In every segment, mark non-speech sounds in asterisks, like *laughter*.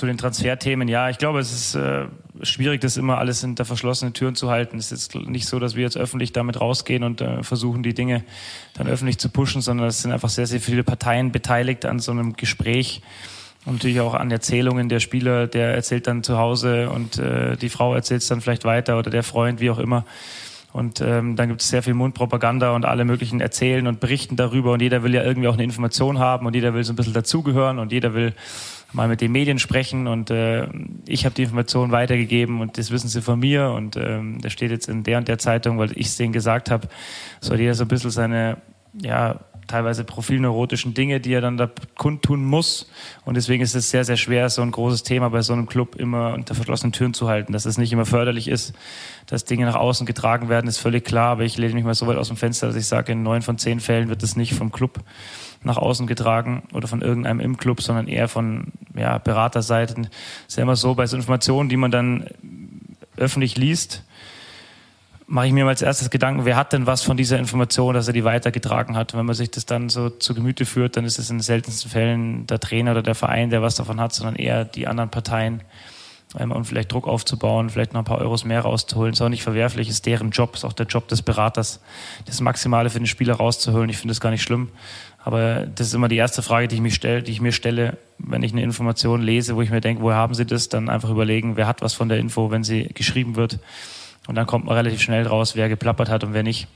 Zu den Transferthemen, ja, ich glaube, es ist äh, schwierig, das immer alles hinter verschlossenen Türen zu halten. Es ist nicht so, dass wir jetzt öffentlich damit rausgehen und äh, versuchen, die Dinge dann öffentlich zu pushen, sondern es sind einfach sehr, sehr viele Parteien beteiligt an so einem Gespräch und natürlich auch an Erzählungen der Spieler, der erzählt dann zu Hause und äh, die Frau erzählt es dann vielleicht weiter oder der Freund, wie auch immer. Und ähm, dann gibt es sehr viel Mundpropaganda und alle möglichen erzählen und berichten darüber und jeder will ja irgendwie auch eine Information haben und jeder will so ein bisschen dazugehören und jeder will mal mit den Medien sprechen und äh, ich habe die Information weitergegeben und das wissen sie von mir und ähm, das steht jetzt in der und der Zeitung, weil ich es denen gesagt habe, soll jeder so ein bisschen seine ja, teilweise profilneurotischen Dinge, die er dann da kundtun muss. Und deswegen ist es sehr, sehr schwer, so ein großes Thema bei so einem Club immer unter verschlossenen Türen zu halten. Dass es nicht immer förderlich ist, dass Dinge nach außen getragen werden, ist völlig klar. Aber ich lehne mich mal so weit aus dem Fenster, dass ich sage, in neun von zehn Fällen wird es nicht vom Club nach außen getragen oder von irgendeinem im Club, sondern eher von ja, Beraterseiten. Ist ja immer so, bei so Informationen, die man dann öffentlich liest, mache ich mir mal als erstes Gedanken, wer hat denn was von dieser Information, dass er die weitergetragen hat. Wenn man sich das dann so zu Gemüte führt, dann ist es in den seltensten Fällen der Trainer oder der Verein, der was davon hat, sondern eher die anderen Parteien. Ähm, und vielleicht Druck aufzubauen, vielleicht noch ein paar Euros mehr rauszuholen. Ist auch nicht verwerflich, ist deren Job, ist auch der Job des Beraters, das Maximale für den Spieler rauszuholen. Ich finde das gar nicht schlimm. Aber das ist immer die erste Frage, die ich, mich stelle, die ich mir stelle, wenn ich eine Information lese, wo ich mir denke, woher haben Sie das? Dann einfach überlegen, wer hat was von der Info, wenn sie geschrieben wird. Und dann kommt man relativ schnell raus, wer geplappert hat und wer nicht.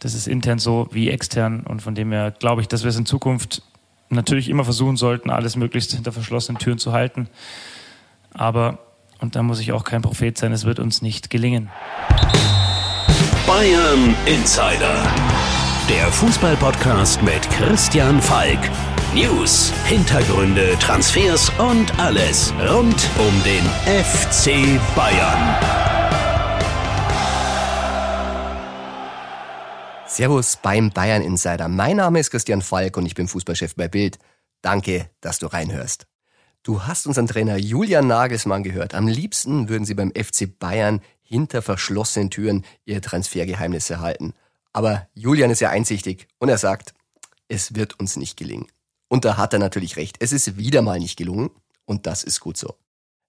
Das ist intern so wie extern. Und von dem her glaube ich, dass wir es in Zukunft natürlich immer versuchen sollten, alles möglichst hinter verschlossenen Türen zu halten. Aber, und da muss ich auch kein Prophet sein, es wird uns nicht gelingen. Bayern Insider der Fußballpodcast mit Christian Falk. News, Hintergründe, Transfers und alles rund um den FC Bayern. Servus beim Bayern Insider. Mein Name ist Christian Falk und ich bin Fußballchef bei Bild. Danke, dass du reinhörst. Du hast unseren Trainer Julian Nagelsmann gehört. Am liebsten würden sie beim FC Bayern hinter verschlossenen Türen ihr Transfergeheimnisse halten. Aber Julian ist ja einsichtig und er sagt, es wird uns nicht gelingen. Und da hat er natürlich recht. Es ist wieder mal nicht gelungen und das ist gut so.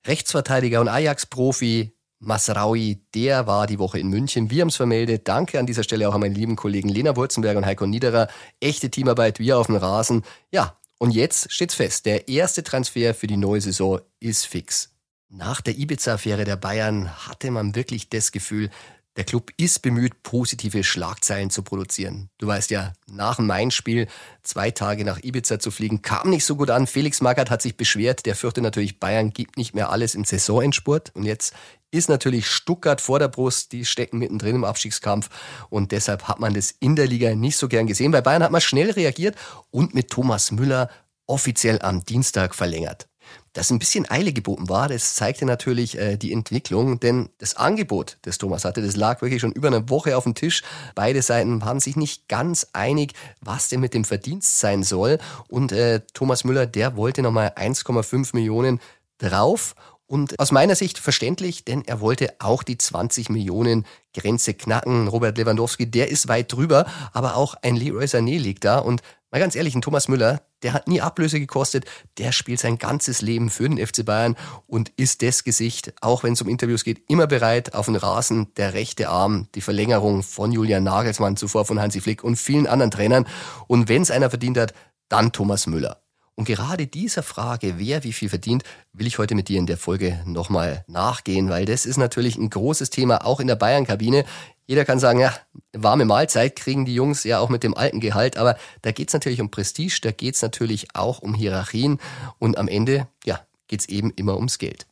Rechtsverteidiger und Ajax-Profi Masraui, der war die Woche in München. Wir haben es vermeldet. Danke an dieser Stelle auch an meinen lieben Kollegen Lena Wurzenberg und Heiko Niederer. Echte Teamarbeit, wir auf dem Rasen. Ja, und jetzt steht's fest. Der erste Transfer für die neue Saison ist fix. Nach der Ibiza-Affäre der Bayern hatte man wirklich das Gefühl, der Club ist bemüht, positive Schlagzeilen zu produzieren. Du weißt ja, nach dem Main-Spiel zwei Tage nach Ibiza zu fliegen, kam nicht so gut an. Felix Magath hat sich beschwert. Der fürchte natürlich, Bayern gibt nicht mehr alles im Saisonendspurt. Und jetzt ist natürlich Stuttgart vor der Brust. Die stecken mittendrin im Abstiegskampf. Und deshalb hat man das in der Liga nicht so gern gesehen. Bei Bayern hat man schnell reagiert und mit Thomas Müller offiziell am Dienstag verlängert. Dass ein bisschen Eile geboten war, das zeigte natürlich äh, die Entwicklung, denn das Angebot, das Thomas hatte, das lag wirklich schon über eine Woche auf dem Tisch. Beide Seiten waren sich nicht ganz einig, was denn mit dem Verdienst sein soll. Und äh, Thomas Müller, der wollte nochmal 1,5 Millionen drauf. Und aus meiner Sicht verständlich, denn er wollte auch die 20 Millionen Grenze knacken. Robert Lewandowski, der ist weit drüber, aber auch ein Leroy Sané liegt da. Und Mal ganz ehrlich, ein Thomas Müller, der hat nie Ablöse gekostet, der spielt sein ganzes Leben für den FC Bayern und ist das Gesicht, auch wenn es um Interviews geht, immer bereit, auf den Rasen der rechte Arm, die Verlängerung von Julian Nagelsmann, zuvor von Hansi Flick und vielen anderen Trainern. Und wenn es einer verdient hat, dann Thomas Müller. Und gerade dieser Frage, wer wie viel verdient, will ich heute mit dir in der Folge nochmal nachgehen, weil das ist natürlich ein großes Thema, auch in der Bayern-Kabine. Jeder kann sagen, ja, warme Mahlzeit kriegen die Jungs ja auch mit dem alten Gehalt, aber da geht's natürlich um Prestige, da geht's natürlich auch um Hierarchien und am Ende, ja, geht's eben immer ums Geld.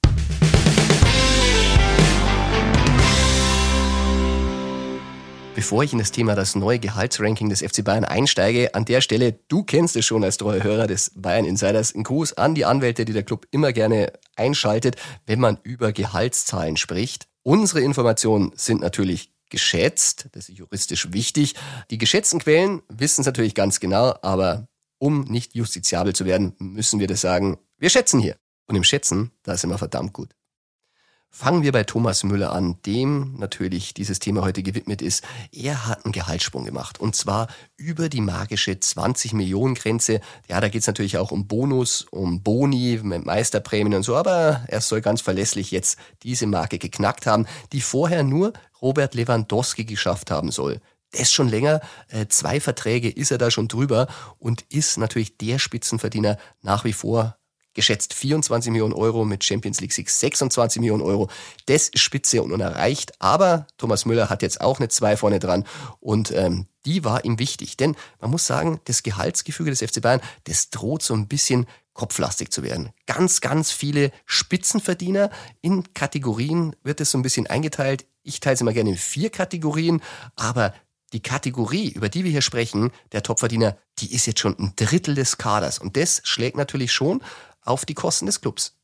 Bevor ich in das Thema das neue Gehaltsranking des FC Bayern einsteige, an der Stelle, du kennst es schon als treuer Hörer des Bayern Insiders, ein Gruß an die Anwälte, die der Club immer gerne einschaltet, wenn man über Gehaltszahlen spricht. Unsere Informationen sind natürlich geschätzt, das ist juristisch wichtig. Die geschätzten Quellen wissen es natürlich ganz genau, aber um nicht justiziabel zu werden, müssen wir das sagen, wir schätzen hier. Und im Schätzen, da sind wir verdammt gut. Fangen wir bei Thomas Müller an, dem natürlich dieses Thema heute gewidmet ist. Er hat einen Gehaltssprung gemacht und zwar über die magische 20 Millionen Grenze. Ja, da geht's natürlich auch um Bonus, um Boni mit Meisterprämien und so, aber er soll ganz verlässlich jetzt diese Marke geknackt haben, die vorher nur Robert Lewandowski geschafft haben soll. Das schon länger, äh, zwei Verträge ist er da schon drüber und ist natürlich der Spitzenverdiener nach wie vor geschätzt 24 Millionen Euro, mit Champions League Sieg 26 Millionen Euro. Das ist spitze und unerreicht, aber Thomas Müller hat jetzt auch eine 2 vorne dran und ähm, die war ihm wichtig. Denn man muss sagen, das Gehaltsgefüge des FC Bayern, das droht so ein bisschen kopflastig zu werden. Ganz, ganz viele Spitzenverdiener in Kategorien wird es so ein bisschen eingeteilt. Ich teile es immer gerne in vier Kategorien, aber die Kategorie, über die wir hier sprechen, der Topverdiener, die ist jetzt schon ein Drittel des Kaders. Und das schlägt natürlich schon auf die Kosten des Clubs.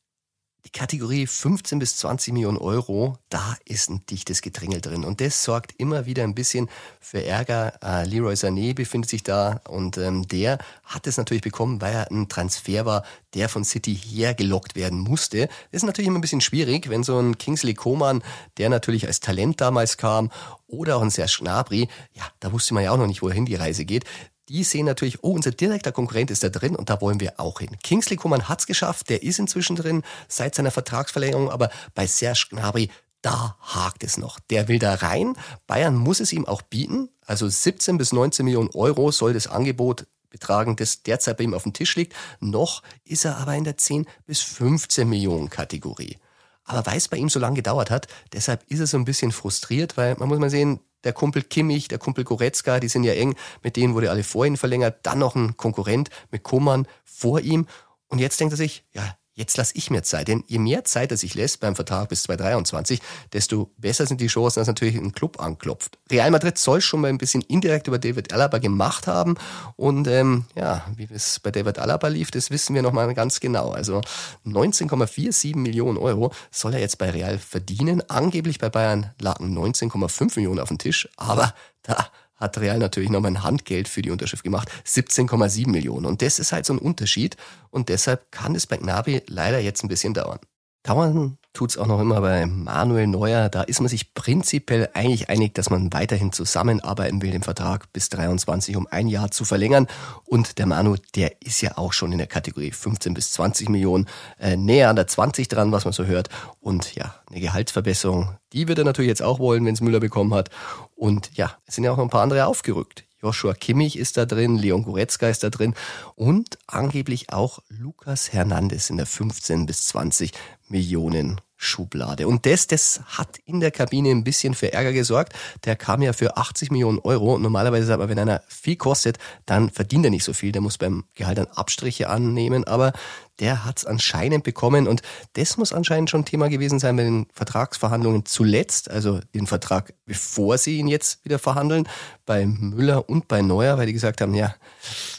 Die Kategorie 15 bis 20 Millionen Euro, da ist ein dichtes Gedrängel drin. Und das sorgt immer wieder ein bisschen für Ärger. Äh, Leroy Sané befindet sich da und ähm, der hat es natürlich bekommen, weil er ein Transfer war, der von City hergelockt werden musste. Das ist natürlich immer ein bisschen schwierig, wenn so ein Kingsley Coman, der natürlich als Talent damals kam, oder auch ein Serge Gnabry, ja, da wusste man ja auch noch nicht, wohin die Reise geht die sehen natürlich, oh, unser direkter Konkurrent ist da drin und da wollen wir auch hin. Kingsley Coman hat's geschafft, der ist inzwischen drin seit seiner Vertragsverlängerung, aber bei Serge Gnabry, da hakt es noch. Der will da rein. Bayern muss es ihm auch bieten. Also 17 bis 19 Millionen Euro soll das Angebot betragen, das derzeit bei ihm auf dem Tisch liegt. Noch ist er aber in der 10 bis 15 Millionen Kategorie. Aber weil es bei ihm so lange gedauert hat, deshalb ist er so ein bisschen frustriert, weil man muss mal sehen, der Kumpel Kimmich, der Kumpel Goretzka, die sind ja eng, mit denen wurde alle vor ihm verlängert, dann noch ein Konkurrent mit Koman vor ihm. Und jetzt denkt er sich, ja, jetzt lasse ich mir Zeit. Denn je mehr Zeit er sich lässt beim Vertrag bis 2023, desto besser sind die Chancen, dass natürlich ein Club anklopft. Real Madrid soll schon mal ein bisschen indirekt über David Alaba gemacht haben. Und ähm, ja, wie es bei David Alaba lief, das wissen wir nochmal ganz genau. Also 19,47 Millionen Euro soll er jetzt bei Real verdienen. Angeblich bei Bayern lagen 19,5 Millionen auf dem Tisch. Aber da hat Real natürlich nochmal ein Handgeld für die Unterschrift gemacht, 17,7 Millionen. Und das ist halt so ein Unterschied und deshalb kann es bei Gnabry leider jetzt ein bisschen dauern. Dauern tut's auch noch immer bei Manuel Neuer. Da ist man sich prinzipiell eigentlich einig, dass man weiterhin zusammenarbeiten will, den Vertrag bis 23 um ein Jahr zu verlängern. Und der Manu, der ist ja auch schon in der Kategorie 15 bis 20 Millionen äh, näher an der 20 dran, was man so hört. Und ja, eine Gehaltsverbesserung, die wird er natürlich jetzt auch wollen, wenn es Müller bekommen hat. Und ja, es sind ja auch noch ein paar andere aufgerückt. Joshua Kimmich ist da drin, Leon Goretzka ist da drin und angeblich auch Lukas Hernandez in der 15 bis 20 Millionen Schublade. Und das, das hat in der Kabine ein bisschen für Ärger gesorgt. Der kam ja für 80 Millionen Euro. Normalerweise aber, wenn einer viel kostet, dann verdient er nicht so viel. Der muss beim Gehalt dann Abstriche annehmen. Aber der hat es anscheinend bekommen. Und das muss anscheinend schon Thema gewesen sein bei den Vertragsverhandlungen zuletzt. Also den Vertrag, bevor sie ihn jetzt wieder verhandeln. Bei Müller und bei Neuer, weil die gesagt haben, ja,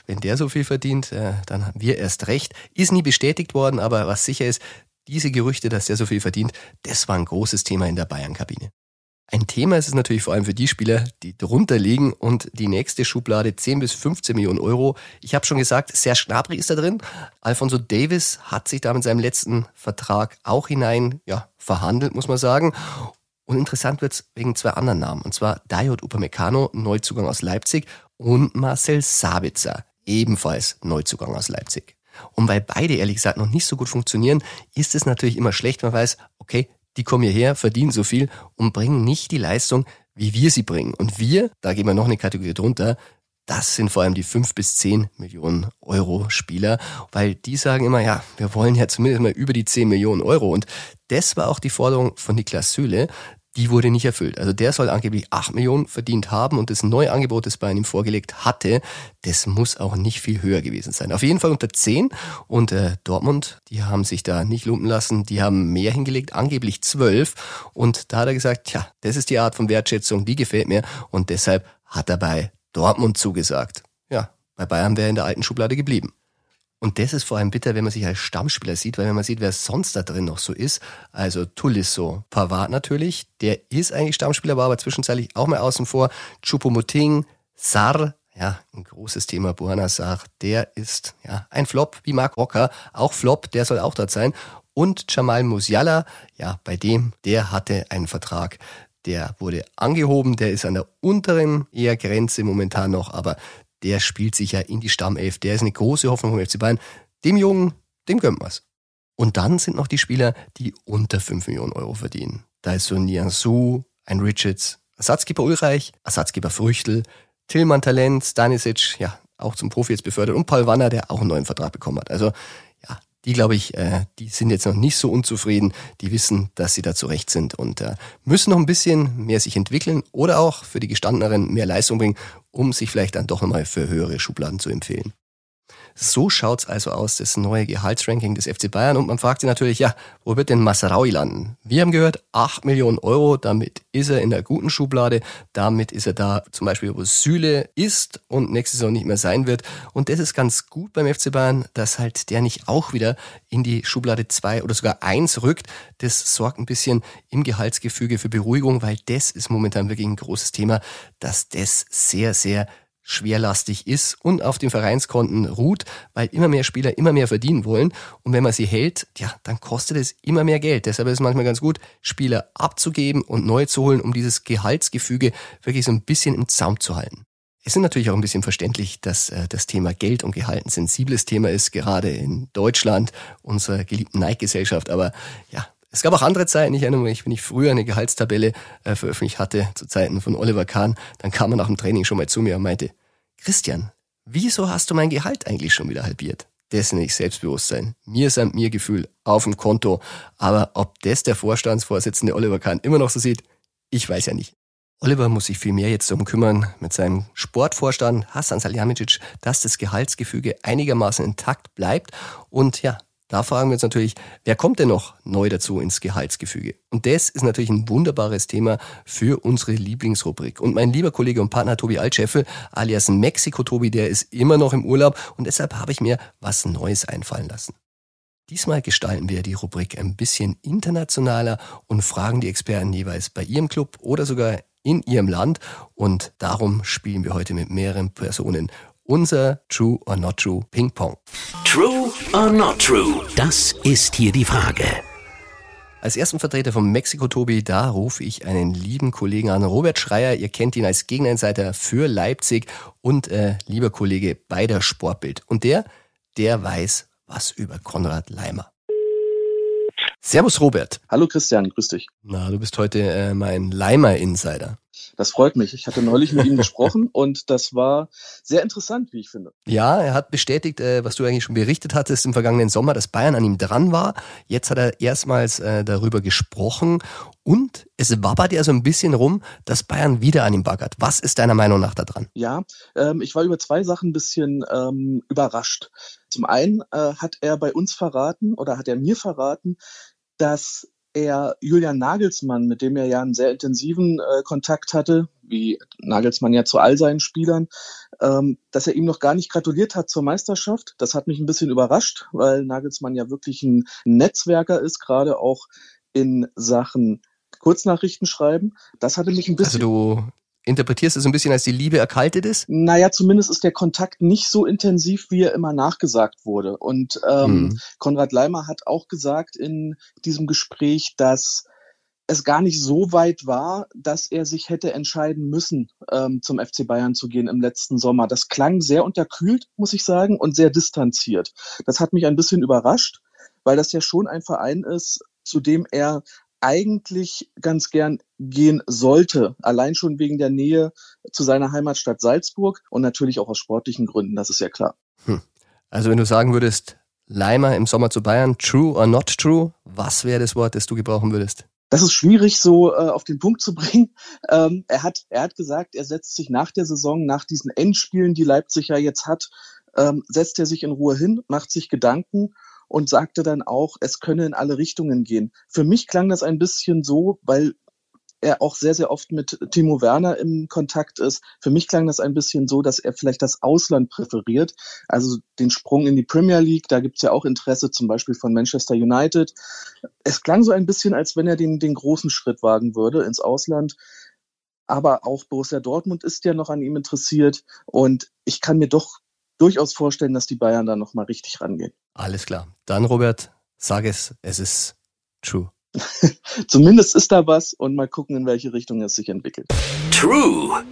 wenn der so viel verdient, äh, dann haben wir erst recht. Ist nie bestätigt worden, aber was sicher ist, diese Gerüchte, dass der so viel verdient, das war ein großes Thema in der Bayern-Kabine. Ein Thema ist es natürlich vor allem für die Spieler, die drunter liegen und die nächste Schublade 10 bis 15 Millionen Euro. Ich habe schon gesagt, Serge Gnabry ist da drin. Alfonso Davis hat sich da mit seinem letzten Vertrag auch hinein ja, verhandelt, muss man sagen. Und interessant wird's wegen zwei anderen Namen. Und zwar Dayot Upamecano, Neuzugang aus Leipzig und Marcel Sabitzer, ebenfalls Neuzugang aus Leipzig. Und weil beide ehrlich gesagt noch nicht so gut funktionieren, ist es natürlich immer schlecht, wenn man weiß, okay, die kommen hierher, verdienen so viel und bringen nicht die Leistung, wie wir sie bringen. Und wir, da gehen wir noch eine Kategorie drunter, das sind vor allem die fünf bis zehn Millionen Euro Spieler, weil die sagen immer, ja, wir wollen ja zumindest mal über die zehn Millionen Euro. Und das war auch die Forderung von Niklas Süle, die wurde nicht erfüllt. Also der soll angeblich 8 Millionen verdient haben und das neue Angebot, das bei ihm vorgelegt hatte, das muss auch nicht viel höher gewesen sein. Auf jeden Fall unter 10 und äh, Dortmund, die haben sich da nicht lumpen lassen, die haben mehr hingelegt, angeblich 12 und da hat er gesagt, tja, das ist die Art von Wertschätzung, die gefällt mir und deshalb hat er bei Dortmund zugesagt. Ja, bei Bayern wäre er in der alten Schublade geblieben. Und das ist vor allem bitter, wenn man sich als Stammspieler sieht, weil wenn man sieht, wer sonst da drin noch so ist, also Tulisso, Pavard natürlich, der ist eigentlich Stammspieler, war aber zwischenzeitlich auch mal außen vor, Chupomoting, Sar, ja, ein großes Thema, Buana Sar, der ist ja ein Flop, wie Mark Rocker, auch Flop, der soll auch dort sein. Und Jamal Musiala, ja, bei dem, der hatte einen Vertrag, der wurde angehoben, der ist an der unteren eher Grenze momentan noch, aber der spielt sich ja in die Stammelf. Der ist eine große Hoffnung vom FC Bayern. Dem Jungen, dem gönnt man's. Und dann sind noch die Spieler, die unter 5 Millionen Euro verdienen. Da ist so ein Nianzou, ein Richards, Ersatzgeber Ulreich, Ersatzgeber Früchtel, Tillmann Talent, Stanisic, ja, auch zum Profi jetzt befördert und Paul Wanner, der auch einen neuen Vertrag bekommen hat. Also ja, die glaube ich, äh, die sind jetzt noch nicht so unzufrieden. Die wissen, dass sie da zurecht sind und äh, müssen noch ein bisschen mehr sich entwickeln oder auch für die Gestandeneren mehr Leistung bringen, um sich vielleicht dann doch nochmal für höhere Schubladen zu empfehlen. So schaut's also aus, das neue Gehaltsranking des FC Bayern. Und man fragt sich natürlich, ja, wo wird denn Masraui landen? Wir haben gehört, 8 Millionen Euro, damit ist er in der guten Schublade. Damit ist er da zum Beispiel, wo Süle ist und nächstes Jahr nicht mehr sein wird. Und das ist ganz gut beim FC Bayern, dass halt der nicht auch wieder in die Schublade 2 oder sogar 1 rückt. Das sorgt ein bisschen im Gehaltsgefüge für Beruhigung, weil das ist momentan wirklich ein großes Thema, dass das sehr, sehr schwerlastig ist und auf den Vereinskonten ruht, weil immer mehr Spieler immer mehr verdienen wollen. Und wenn man sie hält, ja, dann kostet es immer mehr Geld. Deshalb ist es manchmal ganz gut, Spieler abzugeben und neu zu holen, um dieses Gehaltsgefüge wirklich so ein bisschen im Zaum zu halten. Es ist natürlich auch ein bisschen verständlich, dass äh, das Thema Geld und Gehalt ein sensibles Thema ist, gerade in Deutschland, unserer geliebten Neidgesellschaft. Aber ja, es gab auch andere Zeiten, ich erinnere mich, wenn ich früher eine Gehaltstabelle äh, veröffentlicht hatte, zu Zeiten von Oliver Kahn, dann kam er nach dem Training schon mal zu mir und meinte, Christian, wieso hast du mein Gehalt eigentlich schon wieder halbiert? Das nenne ich Selbstbewusstsein. Mir samt mir Gefühl auf dem Konto. Aber ob das der Vorstandsvorsitzende Oliver Kahn immer noch so sieht, ich weiß ja nicht. Oliver muss sich viel mehr jetzt darum kümmern, mit seinem Sportvorstand Hassan Salihamidzic, dass das Gehaltsgefüge einigermaßen intakt bleibt und ja, da fragen wir uns natürlich, wer kommt denn noch neu dazu ins Gehaltsgefüge? Und das ist natürlich ein wunderbares Thema für unsere Lieblingsrubrik. Und mein lieber Kollege und Partner Tobi Altscheffel, alias Mexiko Tobi, der ist immer noch im Urlaub und deshalb habe ich mir was Neues einfallen lassen. Diesmal gestalten wir die Rubrik ein bisschen internationaler und fragen die Experten jeweils bei ihrem Club oder sogar in ihrem Land. Und darum spielen wir heute mit mehreren Personen unser True or Not True Ping Pong. True or Not True? Das ist hier die Frage. Als ersten Vertreter von Mexiko Tobi, da rufe ich einen lieben Kollegen an, Robert Schreier. Ihr kennt ihn als Gegeneinseiter für Leipzig und äh, lieber Kollege bei der Sportbild. Und der, der weiß was über Konrad Leimer. Servus Robert. Hallo Christian, grüß dich. Na, du bist heute äh, mein Leimer-Insider. Das freut mich. Ich hatte neulich mit ihm *laughs* gesprochen und das war sehr interessant, wie ich finde. Ja, er hat bestätigt, äh, was du eigentlich schon berichtet hattest im vergangenen Sommer, dass Bayern an ihm dran war. Jetzt hat er erstmals äh, darüber gesprochen und es wabbert ja so ein bisschen rum, dass Bayern wieder an ihm baggert. Was ist deiner Meinung nach da dran? Ja, ähm, ich war über zwei Sachen ein bisschen ähm, überrascht. Zum einen äh, hat er bei uns verraten oder hat er mir verraten, dass er Julian Nagelsmann, mit dem er ja einen sehr intensiven äh, Kontakt hatte, wie Nagelsmann ja zu all seinen Spielern, ähm, dass er ihm noch gar nicht gratuliert hat zur Meisterschaft. Das hat mich ein bisschen überrascht, weil Nagelsmann ja wirklich ein Netzwerker ist, gerade auch in Sachen Kurznachrichten schreiben. Das hatte mich ein bisschen. Also du interpretierst du so ein bisschen als die Liebe erkaltet ist? Naja, zumindest ist der Kontakt nicht so intensiv, wie er immer nachgesagt wurde. Und ähm, hm. Konrad Leimer hat auch gesagt in diesem Gespräch, dass es gar nicht so weit war, dass er sich hätte entscheiden müssen, ähm, zum FC Bayern zu gehen im letzten Sommer. Das klang sehr unterkühlt, muss ich sagen, und sehr distanziert. Das hat mich ein bisschen überrascht, weil das ja schon ein Verein ist, zu dem er eigentlich ganz gern gehen sollte, allein schon wegen der Nähe zu seiner Heimatstadt Salzburg und natürlich auch aus sportlichen Gründen, das ist ja klar. Hm. Also wenn du sagen würdest, Leimer im Sommer zu Bayern, true or not true, was wäre das Wort, das du gebrauchen würdest? Das ist schwierig so äh, auf den Punkt zu *laughs* bringen. Ähm, er, hat, er hat gesagt, er setzt sich nach der Saison, nach diesen Endspielen, die Leipzig ja jetzt hat, ähm, setzt er sich in Ruhe hin, macht sich Gedanken und sagte dann auch, es könne in alle Richtungen gehen. Für mich klang das ein bisschen so, weil er auch sehr, sehr oft mit Timo Werner im Kontakt ist. Für mich klang das ein bisschen so, dass er vielleicht das Ausland präferiert, also den Sprung in die Premier League. Da gibt's ja auch Interesse zum Beispiel von Manchester United. Es klang so ein bisschen, als wenn er den, den großen Schritt wagen würde ins Ausland. Aber auch Borussia Dortmund ist ja noch an ihm interessiert. Und ich kann mir doch durchaus vorstellen, dass die Bayern da nochmal richtig rangehen. Alles klar. Dann, Robert, Sag es, es ist true. *laughs* Zumindest ist da was und mal gucken, in welche Richtung es sich entwickelt. True.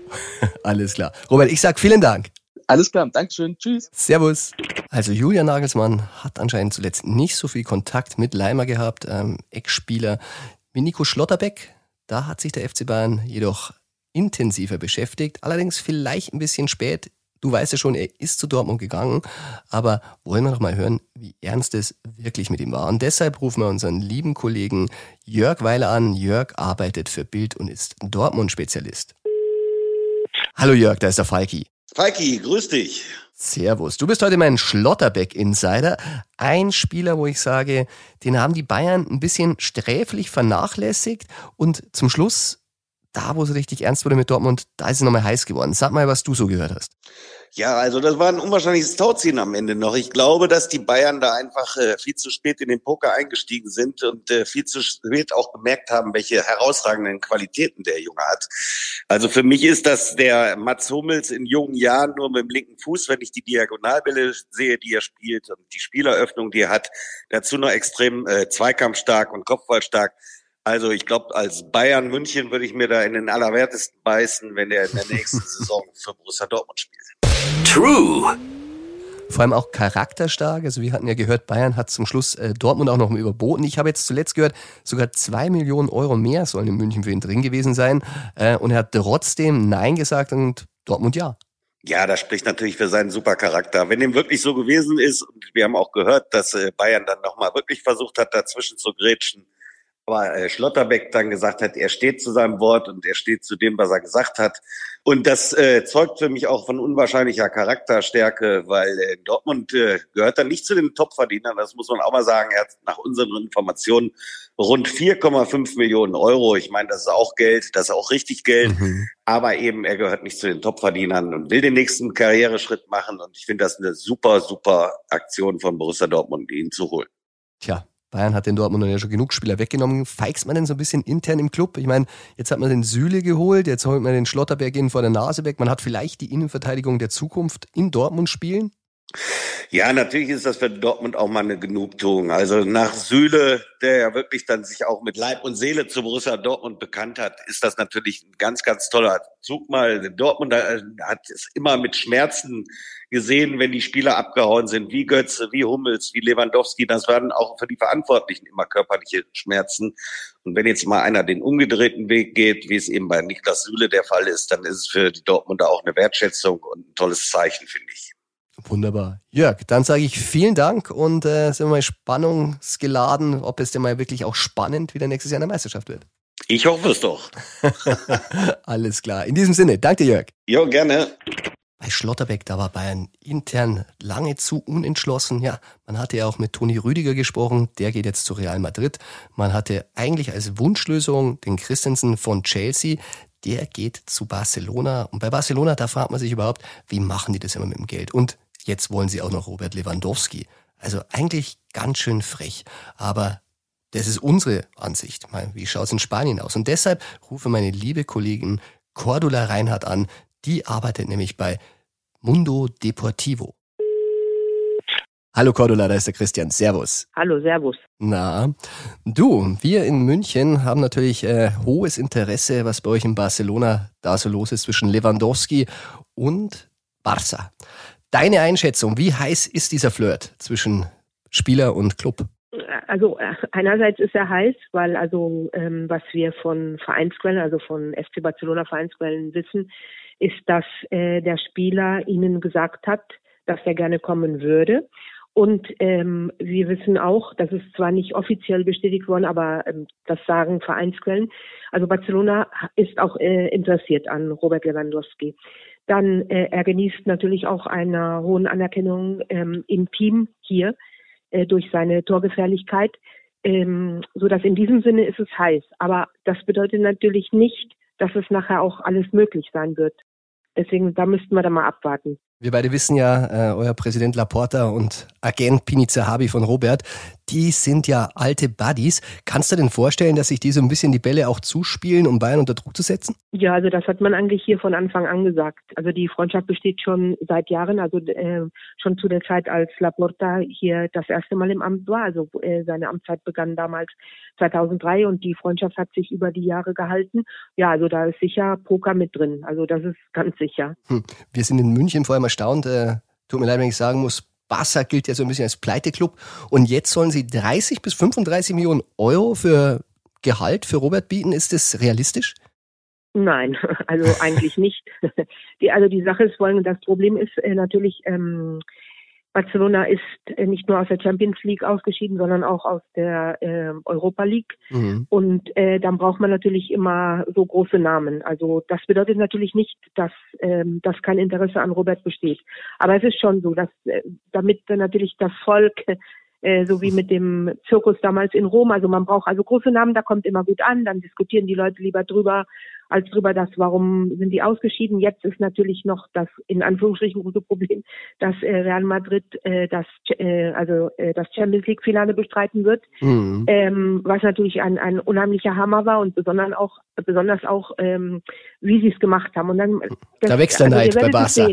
*laughs* Alles klar. Robert, ich sag vielen Dank. Alles klar, Dankeschön, tschüss. Servus. Also Julian Nagelsmann hat anscheinend zuletzt nicht so viel Kontakt mit Leimer gehabt, ähm, Ex-Spieler wie Nico Schlotterbeck. Da hat sich der FC Bayern jedoch intensiver beschäftigt, allerdings vielleicht ein bisschen spät. Du weißt ja schon, er ist zu Dortmund gegangen, aber wollen wir noch mal hören, wie ernst es wirklich mit ihm war. Und deshalb rufen wir unseren lieben Kollegen Jörg Weiler an. Jörg arbeitet für Bild und ist Dortmund-Spezialist. Hallo Jörg, da ist der Falki. Falki, grüß dich. Servus. Du bist heute mein Schlotterbeck-Insider. Ein Spieler, wo ich sage, den haben die Bayern ein bisschen sträflich vernachlässigt und zum Schluss, da wo es richtig ernst wurde mit Dortmund, da ist es nochmal heiß geworden. Sag mal, was du so gehört hast. Ja, also das war ein unwahrscheinliches Tauziehen am Ende noch. Ich glaube, dass die Bayern da einfach äh, viel zu spät in den Poker eingestiegen sind und äh, viel zu spät auch gemerkt haben, welche herausragenden Qualitäten der Junge hat. Also für mich ist das der Mats Hummels in jungen Jahren nur mit dem linken Fuß, wenn ich die Diagonalbälle sehe, die er spielt und die Spieleröffnung, die er hat. Dazu noch extrem äh, zweikampfstark und kopfballstark. Also ich glaube, als Bayern München würde ich mir da in den Allerwertesten beißen, wenn er in der nächsten *laughs* Saison für Borussia Dortmund spielt. True. Vor allem auch charakterstark. Also wir hatten ja gehört, Bayern hat zum Schluss äh, Dortmund auch noch mal überboten. Ich habe jetzt zuletzt gehört, sogar zwei Millionen Euro mehr sollen in München für ihn drin gewesen sein. Äh, und er hat trotzdem Nein gesagt und Dortmund ja. Ja, das spricht natürlich für seinen Supercharakter. Wenn dem wirklich so gewesen ist, und wir haben auch gehört, dass äh, Bayern dann nochmal wirklich versucht hat, dazwischen zu grätschen, aber äh, Schlotterbeck dann gesagt hat, er steht zu seinem Wort und er steht zu dem, was er gesagt hat. Und das äh, zeugt für mich auch von unwahrscheinlicher Charakterstärke, weil äh, Dortmund äh, gehört dann nicht zu den Topverdienern, das muss man auch mal sagen. Er hat nach unseren Informationen rund 4,5 Millionen Euro. Ich meine, das ist auch Geld, das ist auch richtig Geld, mhm. aber eben er gehört nicht zu den Topverdienern und will den nächsten Karriereschritt machen. Und ich finde das eine super, super Aktion von Borussia Dortmund, ihn zu holen. Tja, Bayern hat den Dortmund ja schon genug Spieler weggenommen. Feixt man denn so ein bisschen intern im Club? Ich meine, jetzt hat man den Süle geholt, jetzt holt man den Schlotterberg in vor der Nase weg. Man hat vielleicht die Innenverteidigung der Zukunft in Dortmund spielen. Ja, natürlich ist das für Dortmund auch mal eine Genugtuung. Also nach Süle, der ja wirklich dann sich auch mit Leib und Seele zu Borussia Dortmund bekannt hat, ist das natürlich ein ganz, ganz toller Zug mal. Dortmund äh, hat es immer mit Schmerzen gesehen, wenn die Spieler abgehauen sind, wie Götze, wie Hummels, wie Lewandowski. Das waren auch für die Verantwortlichen immer körperliche Schmerzen. Und wenn jetzt mal einer den umgedrehten Weg geht, wie es eben bei Niklas Süle der Fall ist, dann ist es für die Dortmunder auch eine Wertschätzung und ein tolles Zeichen, finde ich. Wunderbar. Jörg, dann sage ich vielen Dank und äh, sind wir mal spannungsgeladen, ob es denn mal wirklich auch spannend wieder nächstes Jahr eine Meisterschaft wird. Ich hoffe es doch. *laughs* Alles klar. In diesem Sinne, danke Jörg. Jo, gerne. Bei Schlotterbeck, da war Bayern intern lange zu unentschlossen. Ja, man hatte ja auch mit Toni Rüdiger gesprochen, der geht jetzt zu Real Madrid. Man hatte eigentlich als Wunschlösung den Christensen von Chelsea, der geht zu Barcelona. Und bei Barcelona, da fragt man sich überhaupt, wie machen die das immer mit dem Geld? Und Jetzt wollen sie auch noch Robert Lewandowski. Also eigentlich ganz schön frech. Aber das ist unsere Ansicht. Wie schaut es in Spanien aus? Und deshalb rufe meine liebe Kollegin Cordula Reinhardt an. Die arbeitet nämlich bei Mundo Deportivo. Hallo Cordula, da ist der Christian. Servus. Hallo, Servus. Na, du, wir in München haben natürlich äh, hohes Interesse, was bei euch in Barcelona da so los ist zwischen Lewandowski und Barça. Deine Einschätzung, wie heiß ist dieser Flirt zwischen Spieler und Club? Also äh, einerseits ist er heiß, weil also ähm, was wir von Vereinsquellen, also von FC Barcelona Vereinsquellen wissen, ist, dass äh, der Spieler ihnen gesagt hat, dass er gerne kommen würde. Und ähm, wir wissen auch, das ist zwar nicht offiziell bestätigt worden, aber ähm, das sagen Vereinsquellen. Also Barcelona ist auch äh, interessiert an Robert Lewandowski. Dann äh, er genießt natürlich auch eine hohen Anerkennung ähm, im Team hier äh, durch seine Torgefährlichkeit, ähm, so dass in diesem Sinne ist es heiß. Aber das bedeutet natürlich nicht, dass es nachher auch alles möglich sein wird. Deswegen, da müssten wir da mal abwarten. Wir beide wissen ja, äh, euer Präsident Laporta und Agent Pini Zahabi von Robert, die sind ja alte Buddies. Kannst du denn vorstellen, dass sich die so ein bisschen die Bälle auch zuspielen, um Bayern unter Druck zu setzen? Ja, also das hat man eigentlich hier von Anfang an gesagt. Also die Freundschaft besteht schon seit Jahren, also äh, schon zu der Zeit, als Laporta hier das erste Mal im Amt war. Also äh, seine Amtszeit begann damals 2003 und die Freundschaft hat sich über die Jahre gehalten. Ja, also da ist sicher Poker mit drin. Also das ist ganz sicher. Hm. Wir sind in München vor allem erstaunt. Äh, tut mir leid, wenn ich sagen muss, Barca gilt ja so ein bisschen als Pleiteklub. Und jetzt sollen sie 30 bis 35 Millionen Euro für Gehalt für Robert bieten. Ist das realistisch? Nein, *laughs* also eigentlich nicht. *laughs* Die, also die Sache ist das Problem ist äh, natürlich, ähm, Barcelona ist äh, nicht nur aus der Champions League ausgeschieden, sondern auch aus der äh, Europa League. Mhm. Und äh, dann braucht man natürlich immer so große Namen. Also das bedeutet natürlich nicht, dass, ähm, dass kein Interesse an Robert besteht. Aber es ist schon so, dass äh, damit natürlich das Volk äh, so wie mit dem Zirkus damals in Rom. Also man braucht also große Namen, da kommt immer gut an, dann diskutieren die Leute lieber drüber, als drüber das, warum sind die ausgeschieden. Jetzt ist natürlich noch das in Anführungsstrichen gute Problem, dass äh, Real Madrid äh, das äh, also äh, das Champions League Finale bestreiten wird, mhm. ähm, was natürlich ein, ein unheimlicher Hammer war und besonders auch besonders auch ähm, wie sie es gemacht haben. Und dann das, da wächst der also, Neid bei Barca.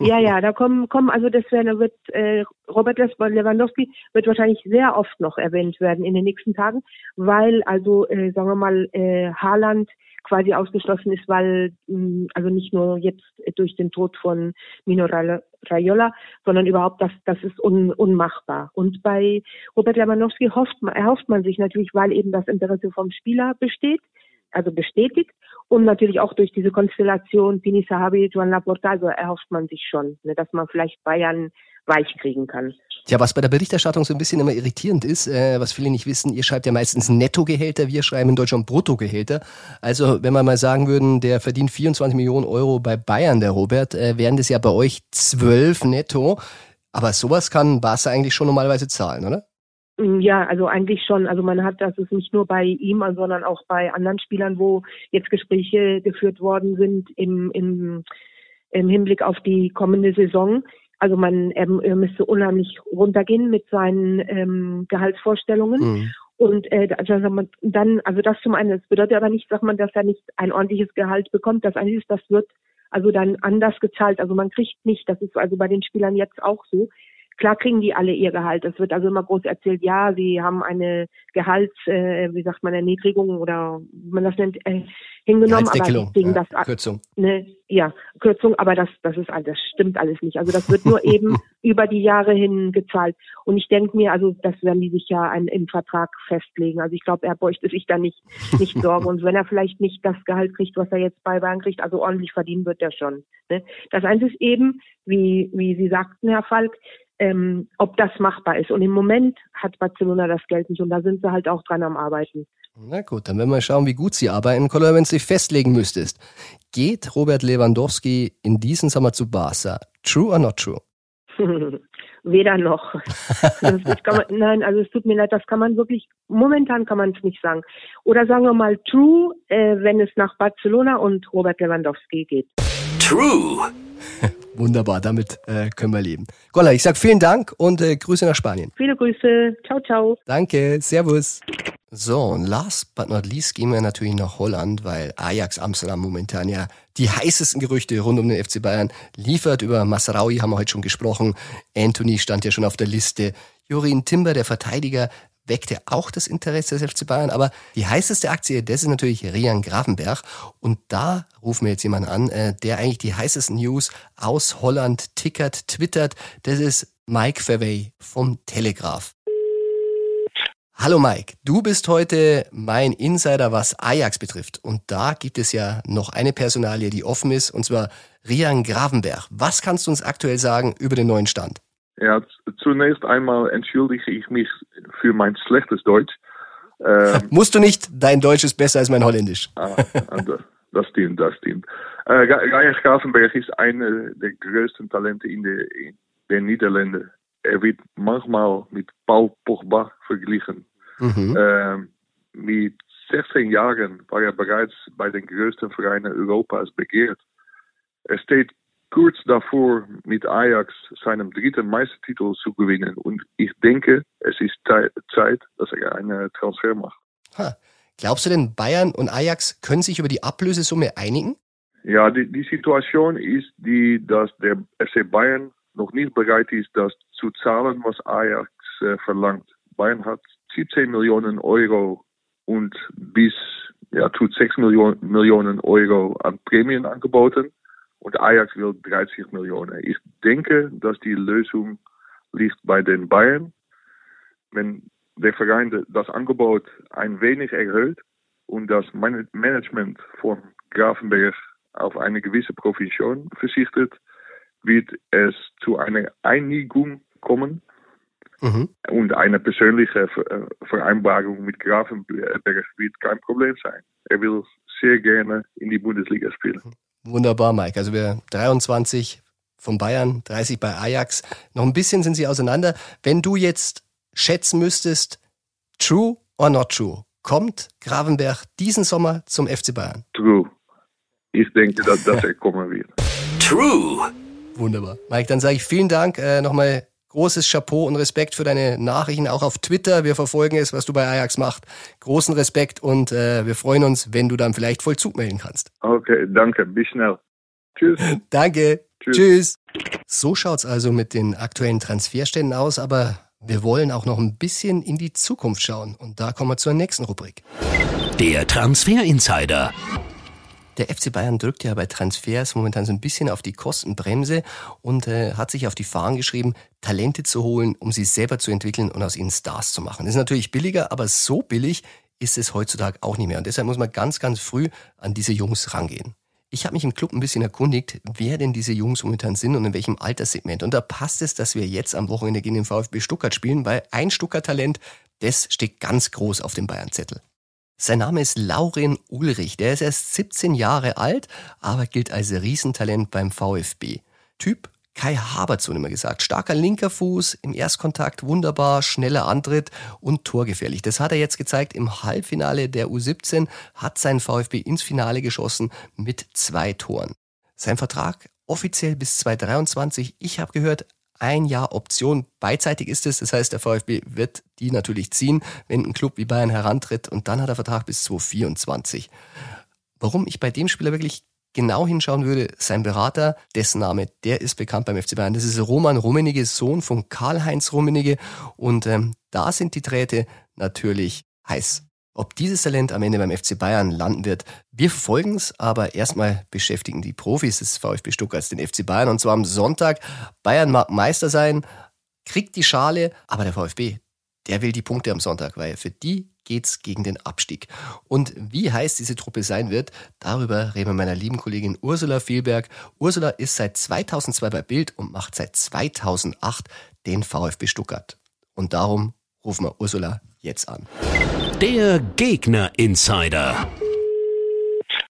ja, ja, da kommen kommen also das wird äh, Robert Lewandowski wird wahrscheinlich sehr oft noch erwähnt werden in den nächsten Tagen, weil also, äh, sagen wir mal, äh, Haaland quasi ausgeschlossen ist, weil mm, also nicht nur jetzt durch den Tod von Mino Raiola, sondern überhaupt das das ist un, unmachbar. Und bei Robert Lewandowski hofft erhofft man sich natürlich, weil eben das Interesse vom Spieler besteht, also bestätigt und natürlich auch durch diese Konstellation Pini Sahabi, Juan Laporta, also erhofft man sich schon, ne, dass man vielleicht Bayern weich kriegen kann. Tja, was bei der Berichterstattung so ein bisschen immer irritierend ist, äh, was viele nicht wissen, ihr schreibt ja meistens Nettogehälter, wir schreiben in Deutschland Bruttogehälter. Also wenn wir mal sagen würden, der verdient 24 Millionen Euro bei Bayern, der Robert, äh, wären das ja bei euch 12 netto. Aber sowas kann Barca eigentlich schon normalerweise zahlen, oder? Mm, ja, also eigentlich schon. Also man hat das ist nicht nur bei ihm, sondern auch bei anderen Spielern, wo jetzt Gespräche geführt worden sind im, im, im Hinblick auf die kommende Saison. Also man er müsste unheimlich runtergehen mit seinen ähm, Gehaltsvorstellungen. Mhm. Und äh, also dann, also das zum einen, das bedeutet aber nicht, sagt man, dass er nicht ein ordentliches Gehalt bekommt. Das eine ist, das wird also dann anders gezahlt. Also man kriegt nicht, das ist also bei den Spielern jetzt auch so, Klar kriegen die alle ihr Gehalt. Es wird also immer groß erzählt, ja, sie haben eine Gehalts, äh, wie sagt man, Erniedrigung oder wie man das nennt, äh, hingenommen, aber kriegen ja, das Kürzung. Ne, ja, Kürzung, aber das, das ist das stimmt alles nicht. Also das wird nur *laughs* eben über die Jahre hin gezahlt. Und ich denke mir, also das werden die sich ja ein, im Vertrag festlegen. Also ich glaube, er bräuchte sich da nicht, nicht *laughs* Sorgen. Und wenn er vielleicht nicht das Gehalt kriegt, was er jetzt bei Bayern kriegt, also ordentlich verdienen wird er schon. Ne? Das eins ist eben, wie, wie Sie sagten, Herr Falk, ähm, ob das machbar ist. Und im Moment hat Barcelona das Geld nicht und da sind sie halt auch dran am Arbeiten. Na gut, dann werden wir schauen, wie gut sie arbeiten. Color, wenn du dich festlegen müsstest, geht Robert Lewandowski in diesem Sommer zu Barca? True or not true? *laughs* Weder noch. man, nein, also es tut mir leid, das kann man wirklich, momentan kann man es nicht sagen. Oder sagen wir mal true, äh, wenn es nach Barcelona und Robert Lewandowski geht. True. *laughs* Wunderbar, damit äh, können wir leben. Golla, ich sag vielen Dank und äh, Grüße nach Spanien. Viele Grüße. Ciao, ciao. Danke, Servus. So, und last but not least gehen wir natürlich nach Holland, weil Ajax Amsterdam momentan ja die heißesten Gerüchte rund um den FC Bayern liefert. Über Masraui haben wir heute schon gesprochen. Anthony stand ja schon auf der Liste. Jorin Timber, der Verteidiger, weckte auch das Interesse des FC Bayern. Aber die heißeste Aktie, das ist natürlich Rian Grafenberg. Und da rufen wir jetzt jemanden an, äh, der eigentlich die heißesten News aus Holland tickert, twittert. Das ist Mike Verwey vom Telegraph. Hallo Mike, du bist heute mein Insider, was Ajax betrifft. Und da gibt es ja noch eine Personalie, die offen ist, und zwar Rian Gravenberg. Was kannst du uns aktuell sagen über den neuen Stand? Ja, zunächst einmal entschuldige ich mich für mein schlechtes Deutsch. Ähm, *laughs* Musst du nicht, dein Deutsch ist besser als mein Holländisch. ah, das stimmt, das stimmt. Äh, Geier Gravenberg ist einer der größten Talente in der, in der Niederlande. Er wird manchmal mit Paul Pogba verglichen. Mhm. Ähm, mit 16 Jahren war er bereits bei den größten Vereinen Europas begehrt. Er steht kurz davor mit Ajax seinem dritten Meistertitel zu gewinnen. Und ich denke, es ist Zeit, dass er einen Transfer macht. Ha. Glaubst du denn, Bayern und Ajax können sich über die Ablösesumme einigen? Ja, die, die Situation ist die, dass der FC Bayern noch nicht bereit ist, das zu zahlen, was Ajax äh, verlangt. Bayern hat 17 Millionen Euro und bis ja, tut 6 Millionen, Millionen Euro an Prämien angeboten und Ajax will 30 Millionen. Ich denke, dass die Lösung liegt bei den Bayern. Wenn der Verein das Angebot ein wenig erhöht und das Management von Grafenberg auf eine gewisse Provision versichtet, wird es zu einer Einigung kommen mhm. und eine persönliche äh, Vereinbarung mit Grafenberg wird kein Problem sein. Er will sehr gerne in die Bundesliga spielen. Wunderbar, Mike. Also wir 23 von Bayern, 30 bei Ajax. Noch ein bisschen sind sie auseinander. Wenn du jetzt schätzen müsstest, true or not true, kommt Gravenberg diesen Sommer zum FC Bayern? True. Ich denke, dass, dass *laughs* er kommen wird. True. Wunderbar. Mike, dann sage ich vielen Dank. Äh, Nochmal großes Chapeau und Respekt für deine Nachrichten, auch auf Twitter. Wir verfolgen es, was du bei Ajax machst. Großen Respekt und äh, wir freuen uns, wenn du dann vielleicht Vollzug melden kannst. Okay, danke. Bis schnell. Tschüss. *laughs* danke. Tschüss. Tschüss. So schaut's also mit den aktuellen Transferständen aus, aber wir wollen auch noch ein bisschen in die Zukunft schauen. Und da kommen wir zur nächsten Rubrik. Der Transfer Insider. Der FC Bayern drückt ja bei Transfers momentan so ein bisschen auf die Kostenbremse und äh, hat sich auf die Fahnen geschrieben, Talente zu holen, um sie selber zu entwickeln und aus ihnen Stars zu machen. Das ist natürlich billiger, aber so billig ist es heutzutage auch nicht mehr. Und deshalb muss man ganz, ganz früh an diese Jungs rangehen. Ich habe mich im Club ein bisschen erkundigt, wer denn diese Jungs momentan sind und in welchem Alterssegment. Und da passt es, dass wir jetzt am Wochenende gegen den VfB Stuttgart spielen, weil ein Stuttgart-Talent, das steht ganz groß auf dem Bayern-Zettel. Sein Name ist Lauren Ulrich. Der ist erst 17 Jahre alt, aber gilt als Riesentalent beim VfB. Typ Kai Havertz, so immer gesagt. Starker linker Fuß, im Erstkontakt wunderbar, schneller Antritt und torgefährlich. Das hat er jetzt gezeigt im Halbfinale der U17, hat sein VfB ins Finale geschossen mit zwei Toren. Sein Vertrag offiziell bis 2023. Ich habe gehört, ein Jahr Option. Beidseitig ist es. Das heißt, der VfB wird die natürlich ziehen, wenn ein Club wie Bayern herantritt und dann hat er Vertrag bis 2024. Warum ich bei dem Spieler wirklich genau hinschauen würde, sein Berater, dessen Name, der ist bekannt beim FC Bayern. Das ist Roman Rummenigge, Sohn von Karl-Heinz Rummenigge. Und ähm, da sind die Drähte natürlich heiß. Ob dieses Talent am Ende beim FC Bayern landen wird, wir verfolgen es, aber erstmal beschäftigen die Profis des VfB Stuttgart den FC Bayern und zwar am Sonntag. Bayern mag Meister sein, kriegt die Schale, aber der VfB, der will die Punkte am Sonntag, weil für die geht's gegen den Abstieg. Und wie heiß diese Truppe sein wird, darüber reden wir meiner lieben Kollegin Ursula Fehlberg. Ursula ist seit 2002 bei Bild und macht seit 2008 den VfB Stuttgart. Und darum rufen wir Ursula jetzt an. Der Gegner Insider.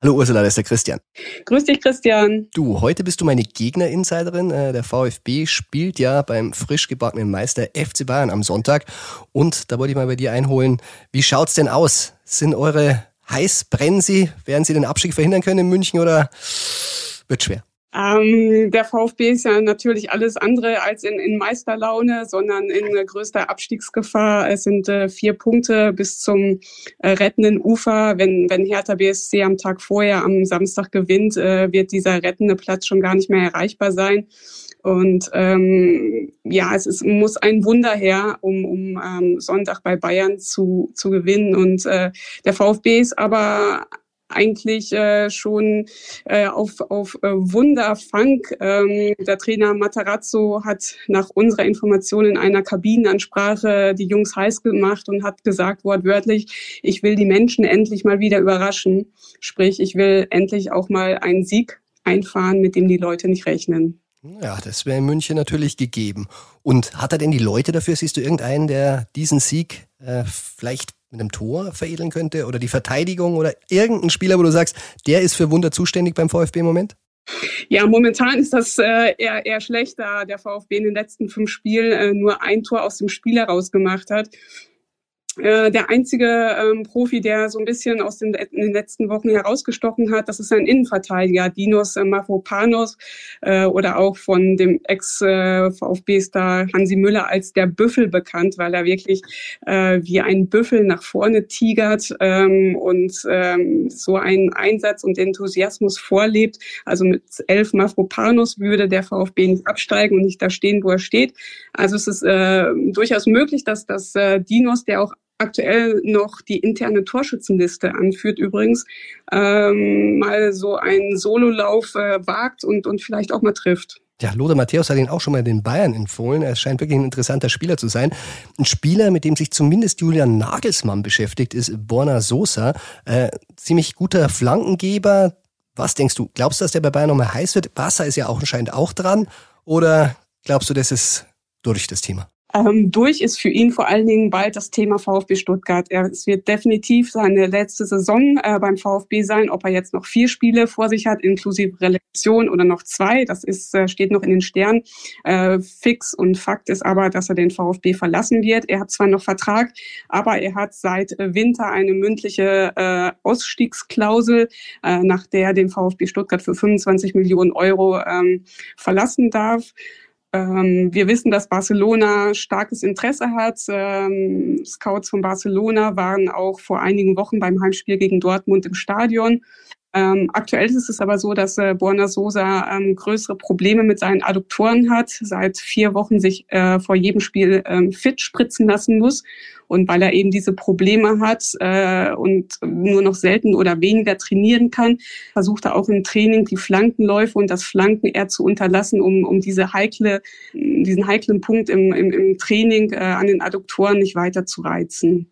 Hallo Ursula, das ist der Christian. Grüß dich, Christian. Du, heute bist du meine Gegner-Insiderin. Äh, der VfB spielt ja beim frisch gebackenen Meister FC Bayern am Sonntag. Und da wollte ich mal bei dir einholen. Wie schaut's denn aus? Sind eure heiß, brennen sie? Werden sie den Abstieg verhindern können in München oder wird schwer? Ähm, der VfB ist ja natürlich alles andere als in, in Meisterlaune, sondern in äh, größter Abstiegsgefahr. Es sind äh, vier Punkte bis zum äh, rettenden Ufer. Wenn, wenn Hertha BSC am Tag vorher, am Samstag gewinnt, äh, wird dieser rettende Platz schon gar nicht mehr erreichbar sein. Und ähm, ja, es ist, muss ein Wunder her, um, um ähm, Sonntag bei Bayern zu, zu gewinnen. Und äh, der VfB ist aber eigentlich äh, schon äh, auf, auf äh, Wunderfang. Ähm, der Trainer Matarazzo hat nach unserer Information in einer Kabinenansprache die Jungs heiß gemacht und hat gesagt wortwörtlich, ich will die Menschen endlich mal wieder überraschen. Sprich, ich will endlich auch mal einen Sieg einfahren, mit dem die Leute nicht rechnen. Ja, das wäre in München natürlich gegeben. Und hat er denn die Leute dafür? Siehst du irgendeinen, der diesen Sieg äh, vielleicht mit einem Tor veredeln könnte oder die Verteidigung oder irgendein Spieler, wo du sagst, der ist für Wunder zuständig beim VfB im Moment? Ja, momentan ist das äh, eher, eher schlecht, da der VfB in den letzten fünf Spielen äh, nur ein Tor aus dem Spiel herausgemacht hat. Äh, der einzige ähm, Profi, der so ein bisschen aus den, den letzten Wochen herausgestochen hat, das ist ein Innenverteidiger, Dinos äh, Mafropanos äh, oder auch von dem Ex-VfB-Star Hansi Müller als der Büffel bekannt, weil er wirklich äh, wie ein Büffel nach vorne tigert ähm, und ähm, so einen Einsatz und Enthusiasmus vorlebt. Also mit elf Mafropanos würde der VfB nicht absteigen und nicht da stehen, wo er steht. Also es ist äh, durchaus möglich, dass das äh, Dinos, der auch aktuell noch die interne Torschützenliste anführt übrigens, ähm, mal so einen Sololauf äh, wagt und, und vielleicht auch mal trifft. Ja, Lothar Matthäus hat ihn auch schon mal den Bayern empfohlen. Er scheint wirklich ein interessanter Spieler zu sein. Ein Spieler, mit dem sich zumindest Julian Nagelsmann beschäftigt, ist Borna Sosa. Äh, ziemlich guter Flankengeber. Was denkst du? Glaubst du, dass der bei Bayern nochmal heiß wird? Barca ist ja auch anscheinend auch dran. Oder glaubst du, das ist durch das Thema? Ähm, durch ist für ihn vor allen Dingen bald das Thema VfB Stuttgart. Er, es wird definitiv seine letzte Saison äh, beim VfB sein. Ob er jetzt noch vier Spiele vor sich hat, inklusive Relegation oder noch zwei, das ist, äh, steht noch in den Sternen. Äh, fix und Fakt ist aber, dass er den VfB verlassen wird. Er hat zwar noch Vertrag, aber er hat seit Winter eine mündliche äh, Ausstiegsklausel, äh, nach der den VfB Stuttgart für 25 Millionen Euro ähm, verlassen darf. Ähm, wir wissen, dass Barcelona starkes Interesse hat. Ähm, Scouts von Barcelona waren auch vor einigen Wochen beim Heimspiel gegen Dortmund im Stadion. Ähm, aktuell ist es aber so, dass äh, Borna Sosa ähm, größere Probleme mit seinen Adduktoren hat, seit vier Wochen sich äh, vor jedem Spiel ähm, fit spritzen lassen muss und weil er eben diese Probleme hat äh, und nur noch selten oder weniger trainieren kann, versucht er auch im Training die Flankenläufe und das Flanken eher zu unterlassen, um, um diese heikle, diesen heiklen Punkt im, im, im Training äh, an den Adduktoren nicht weiter zu reizen.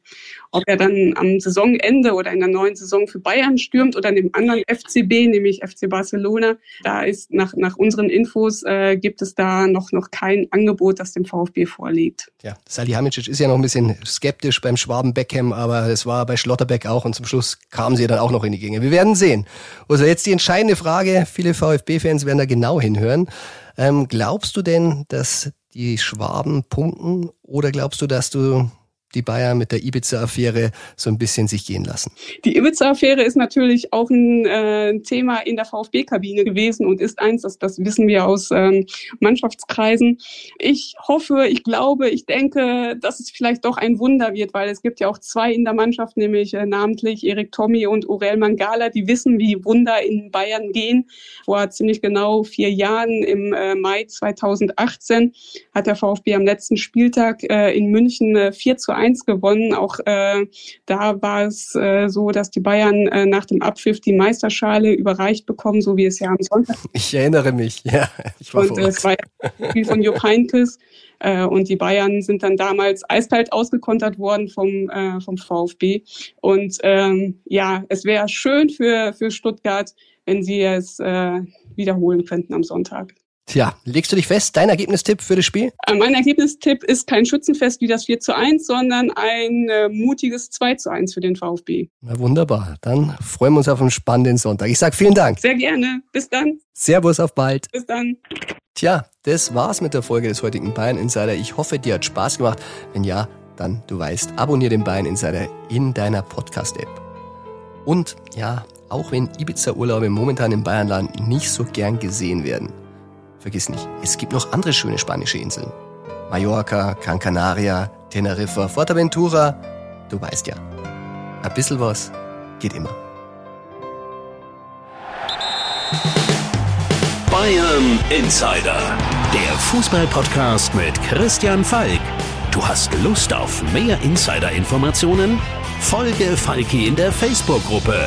Ob er dann am Saisonende oder in der neuen Saison für Bayern stürmt oder in dem anderen FCB, nämlich FC Barcelona, da ist nach, nach unseren Infos äh, gibt es da noch, noch kein Angebot, das dem VfB vorliegt. Ja, Salihamidzic ist ja noch ein bisschen skeptisch beim Schwaben Beckham, aber es war bei Schlotterbeck auch und zum Schluss kamen sie dann auch noch in die Gänge. Wir werden sehen. Also jetzt die entscheidende Frage, viele VfB-Fans werden da genau hinhören. Ähm, glaubst du denn, dass die Schwaben punkten oder glaubst du, dass du die Bayern mit der Ibiza-Affäre so ein bisschen sich gehen lassen? Die Ibiza-Affäre ist natürlich auch ein äh, Thema in der VfB-Kabine gewesen und ist eins, das, das wissen wir aus ähm, Mannschaftskreisen. Ich hoffe, ich glaube, ich denke, dass es vielleicht doch ein Wunder wird, weil es gibt ja auch zwei in der Mannschaft, nämlich äh, namentlich Erik Tommy und Aurel Mangala, die wissen, wie Wunder in Bayern gehen. Vor ziemlich genau vier Jahren, im äh, Mai 2018, hat der VfB am letzten Spieltag äh, in München äh, 4 zu 1 gewonnen. Auch äh, da war es äh, so, dass die Bayern äh, nach dem Abpfiff die Meisterschale überreicht bekommen, so wie es ja am Sonntag. *laughs* Ich erinnere mich, ja. Ich war und äh, es war *laughs* Spiel von Jupp Heynckes. Äh, und die Bayern sind dann damals eiskalt ausgekontert worden vom, äh, vom VfB. Und ähm, ja, es wäre schön für, für Stuttgart, wenn sie es äh, wiederholen könnten am Sonntag. Tja, legst du dich fest? Dein Ergebnistipp für das Spiel? Äh, mein Ergebnistipp ist kein Schützenfest wie das 4 zu 1, sondern ein äh, mutiges 2 zu 1 für den VfB. Na wunderbar. Dann freuen wir uns auf einen spannenden Sonntag. Ich sage vielen Dank. Sehr gerne. Bis dann. Servus, auf bald. Bis dann. Tja, das war's mit der Folge des heutigen Bayern Insider. Ich hoffe, dir hat Spaß gemacht. Wenn ja, dann, du weißt, abonniere den Bayern Insider in deiner Podcast-App. Und ja, auch wenn Ibiza-Urlaube momentan im Bayernland nicht so gern gesehen werden, Vergiss nicht, es gibt noch andere schöne spanische Inseln. Mallorca, Gran Canaria, Teneriffa, Fuerteventura. Du weißt ja, ein bisschen was geht immer. Bayern Insider, der Fußballpodcast mit Christian Falk. Du hast Lust auf mehr Insider-Informationen? Folge Falki in der Facebook-Gruppe